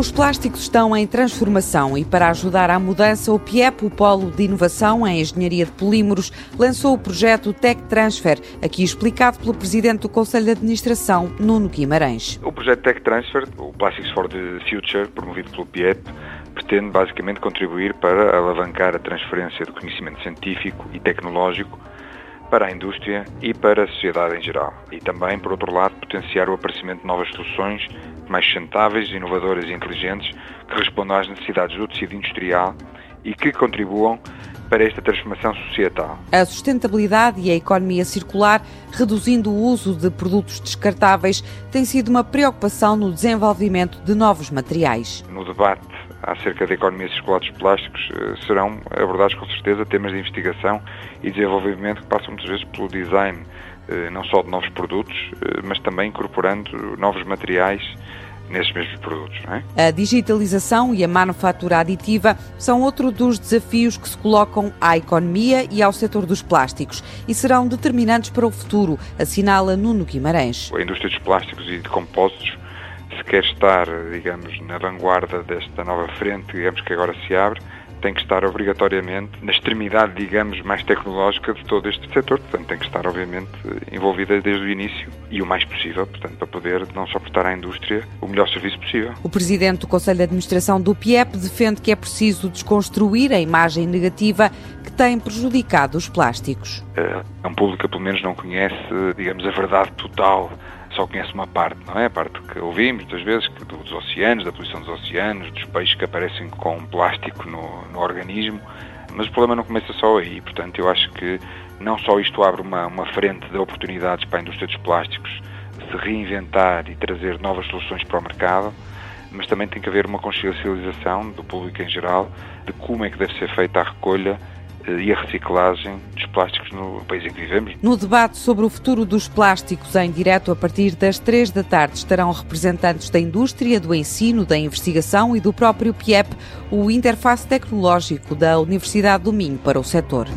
Os plásticos estão em transformação e, para ajudar à mudança, o PIEP, o Polo de Inovação em Engenharia de Polímeros, lançou o projeto Tech Transfer, aqui explicado pelo Presidente do Conselho de Administração, Nuno Guimarães. O projeto Tech Transfer, o Plastics for the Future, promovido pelo PIEP, pretende basicamente contribuir para alavancar a transferência do conhecimento científico e tecnológico para a indústria e para a sociedade em geral. E também, por outro lado, potenciar o aparecimento de novas soluções mais sustentáveis, inovadoras e inteligentes que respondam às necessidades do tecido industrial e que contribuam para esta transformação societal. A sustentabilidade e a economia circular, reduzindo o uso de produtos descartáveis, tem sido uma preocupação no desenvolvimento de novos materiais. No debate acerca da economia circular dos plásticos eh, serão abordados com certeza temas de investigação e desenvolvimento que passam muitas vezes pelo design eh, não só de novos produtos, eh, mas também incorporando novos materiais nesses mesmos produtos. É? A digitalização e a manufatura aditiva são outro dos desafios que se colocam à economia e ao setor dos plásticos e serão determinantes para o futuro, assinala Nuno Guimarães. A indústria dos plásticos e de compósitos se quer estar, digamos, na vanguarda desta nova frente, digamos, que agora se abre, tem que estar obrigatoriamente na extremidade, digamos, mais tecnológica de todo este setor. Portanto, tem que estar, obviamente, envolvida desde o início e o mais possível, portanto, para poder não só prestar à indústria o melhor serviço possível. O presidente do Conselho de Administração do PIEP defende que é preciso desconstruir a imagem negativa que tem prejudicado os plásticos. É um público que, pelo menos, não conhece, digamos, a verdade total só conhece uma parte, não é? A parte que ouvimos muitas vezes dos oceanos, da poluição dos oceanos, dos peixes que aparecem com plástico no, no organismo, mas o problema não começa só aí. Portanto, eu acho que não só isto abre uma, uma frente de oportunidades para a indústria dos plásticos se reinventar e trazer novas soluções para o mercado, mas também tem que haver uma consciencialização do público em geral de como é que deve ser feita a recolha e a reciclagem dos plásticos no país em que vivemos. No debate sobre o futuro dos plásticos, em direto a partir das três da tarde, estarão representantes da indústria, do ensino, da investigação e do próprio PIEP, o interface tecnológico da Universidade do Minho para o setor.